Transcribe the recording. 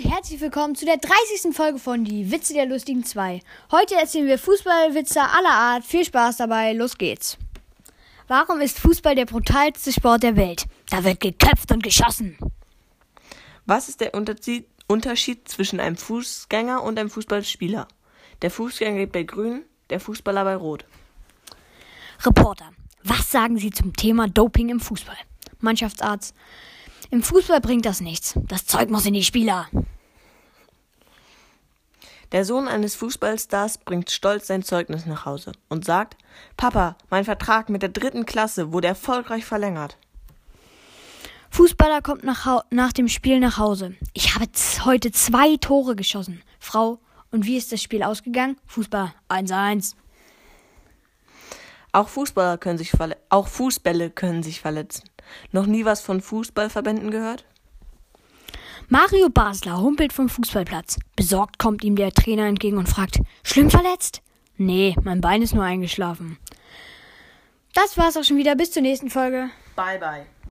und herzlich willkommen zu der 30. Folge von Die Witze der Lustigen 2. Heute erzählen wir Fußballwitze aller Art. Viel Spaß dabei, los geht's. Warum ist Fußball der brutalste Sport der Welt? Da wird geköpft und geschossen. Was ist der Unterschied zwischen einem Fußgänger und einem Fußballspieler? Der Fußgänger geht bei grün, der Fußballer bei rot. Reporter, was sagen Sie zum Thema Doping im Fußball? Mannschaftsarzt, im Fußball bringt das nichts. Das Zeug muss in die Spieler. Der Sohn eines Fußballstars bringt stolz sein Zeugnis nach Hause und sagt, Papa, mein Vertrag mit der dritten Klasse wurde erfolgreich verlängert. Fußballer kommt nach, Hau- nach dem Spiel nach Hause. Ich habe heute zwei Tore geschossen. Frau, und wie ist das Spiel ausgegangen? Fußball 1-1. Auch Fußballer können sich verle auch Fußbälle können sich verletzen. Noch nie was von Fußballverbänden gehört? Mario Basler humpelt vom Fußballplatz. Besorgt kommt ihm der Trainer entgegen und fragt, schlimm verletzt? Nee, mein Bein ist nur eingeschlafen. Das war's auch schon wieder. Bis zur nächsten Folge. Bye bye.